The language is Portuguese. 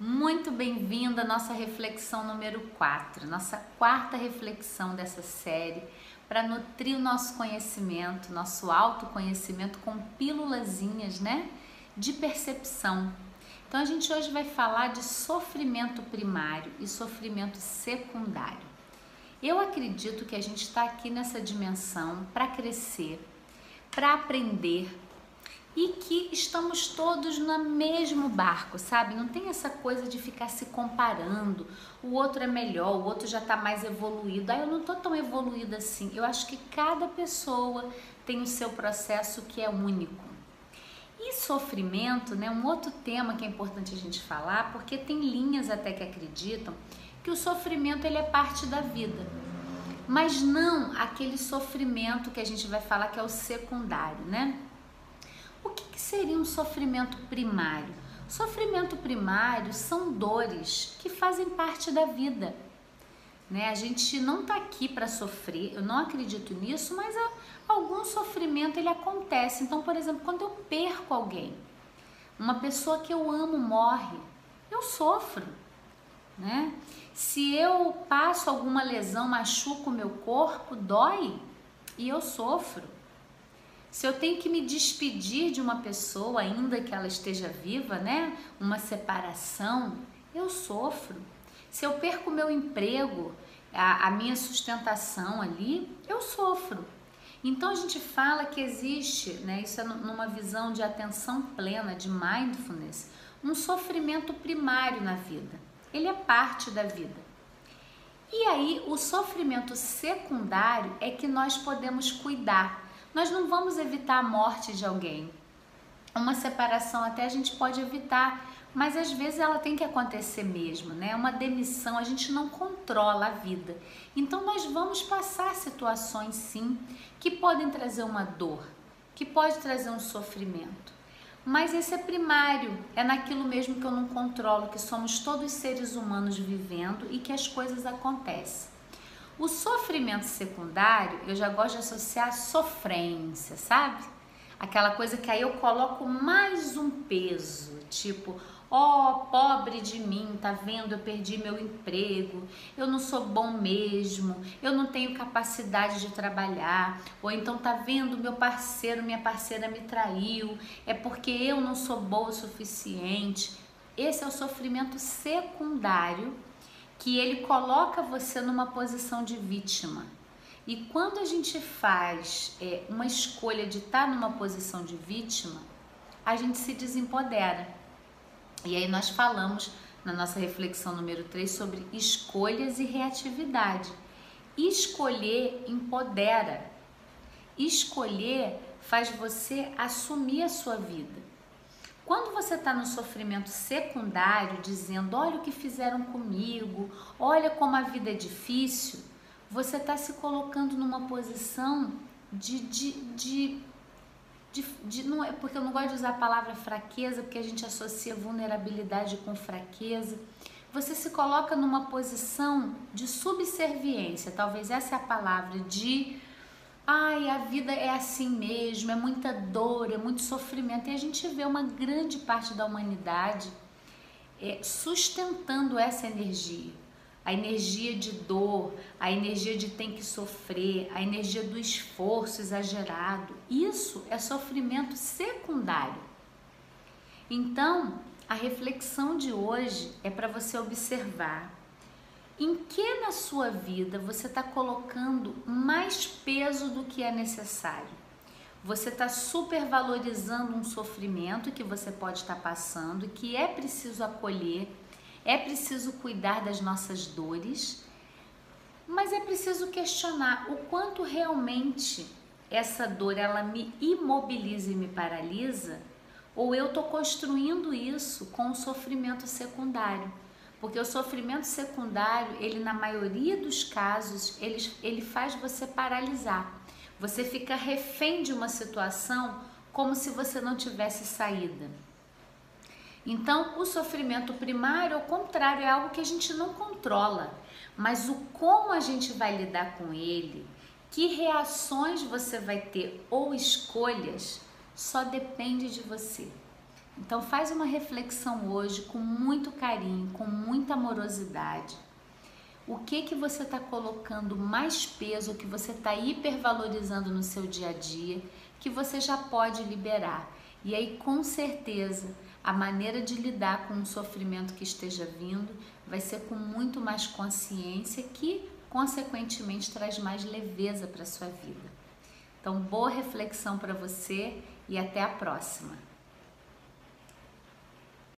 Muito bem-vinda à nossa reflexão número 4, nossa quarta reflexão dessa série para nutrir o nosso conhecimento, nosso autoconhecimento com pílulazinhas, né, de percepção. Então a gente hoje vai falar de sofrimento primário e sofrimento secundário. Eu acredito que a gente está aqui nessa dimensão para crescer, para aprender, e que estamos todos no mesmo barco, sabe? Não tem essa coisa de ficar se comparando. O outro é melhor, o outro já está mais evoluído. Ah, eu não estou tão evoluída assim. Eu acho que cada pessoa tem o seu processo que é único. E sofrimento, né? Um outro tema que é importante a gente falar, porque tem linhas até que acreditam que o sofrimento ele é parte da vida. Mas não aquele sofrimento que a gente vai falar que é o secundário, né? Seria um sofrimento primário? Sofrimento primário são dores que fazem parte da vida. Né? A gente não está aqui para sofrer, eu não acredito nisso, mas algum sofrimento ele acontece. Então, por exemplo, quando eu perco alguém, uma pessoa que eu amo morre, eu sofro. Né? Se eu passo alguma lesão, machuco o meu corpo, dói e eu sofro. Se eu tenho que me despedir de uma pessoa, ainda que ela esteja viva, né? Uma separação, eu sofro. Se eu perco meu emprego, a, a minha sustentação ali, eu sofro. Então a gente fala que existe, né, isso é numa visão de atenção plena, de mindfulness, um sofrimento primário na vida. Ele é parte da vida. E aí o sofrimento secundário é que nós podemos cuidar. Nós não vamos evitar a morte de alguém. Uma separação até a gente pode evitar, mas às vezes ela tem que acontecer mesmo, né? Uma demissão, a gente não controla a vida. Então nós vamos passar situações sim que podem trazer uma dor, que pode trazer um sofrimento. Mas esse é primário, é naquilo mesmo que eu não controlo, que somos todos seres humanos vivendo e que as coisas acontecem. O sofrimento secundário, eu já gosto de associar sofrência, sabe? Aquela coisa que aí eu coloco mais um peso, tipo, ó, oh, pobre de mim, tá vendo? Eu perdi meu emprego, eu não sou bom mesmo, eu não tenho capacidade de trabalhar, ou então tá vendo meu parceiro, minha parceira me traiu, é porque eu não sou boa o suficiente. Esse é o sofrimento secundário que ele coloca você numa posição de vítima. E quando a gente faz é, uma escolha de estar tá numa posição de vítima, a gente se desempodera. E aí nós falamos na nossa reflexão número 3 sobre escolhas e reatividade. Escolher empodera. Escolher faz você assumir a sua vida. Quando você está no sofrimento secundário, dizendo: olha o que fizeram comigo, olha como a vida é difícil, você está se colocando numa posição de, de, de, de, de, não é porque eu não gosto de usar a palavra fraqueza porque a gente associa vulnerabilidade com fraqueza. Você se coloca numa posição de subserviência, talvez essa é a palavra, de ai, a vida é assim mesmo, é muita dor, é muito sofrimento. E a gente vê uma grande parte da humanidade é, sustentando essa energia. A energia de dor, a energia de tem que sofrer, a energia do esforço exagerado. Isso é sofrimento secundário. Então, a reflexão de hoje é para você observar em que na sua vida você está colocando mais peso do que é necessário? Você está supervalorizando um sofrimento que você pode estar tá passando que é preciso acolher, é preciso cuidar das nossas dores, mas é preciso questionar o quanto realmente essa dor ela me imobiliza e me paralisa, ou eu estou construindo isso com o sofrimento secundário. Porque o sofrimento secundário, ele na maioria dos casos, ele, ele faz você paralisar. Você fica refém de uma situação como se você não tivesse saída. Então, o sofrimento primário, ao contrário, é algo que a gente não controla, mas o como a gente vai lidar com ele, que reações você vai ter ou escolhas, só depende de você. Então faz uma reflexão hoje com muito carinho, com muita amorosidade. O que que você está colocando mais peso, o que você está hipervalorizando no seu dia a dia, que você já pode liberar. E aí, com certeza, a maneira de lidar com o sofrimento que esteja vindo vai ser com muito mais consciência, que consequentemente traz mais leveza para sua vida. Então, boa reflexão para você e até a próxima.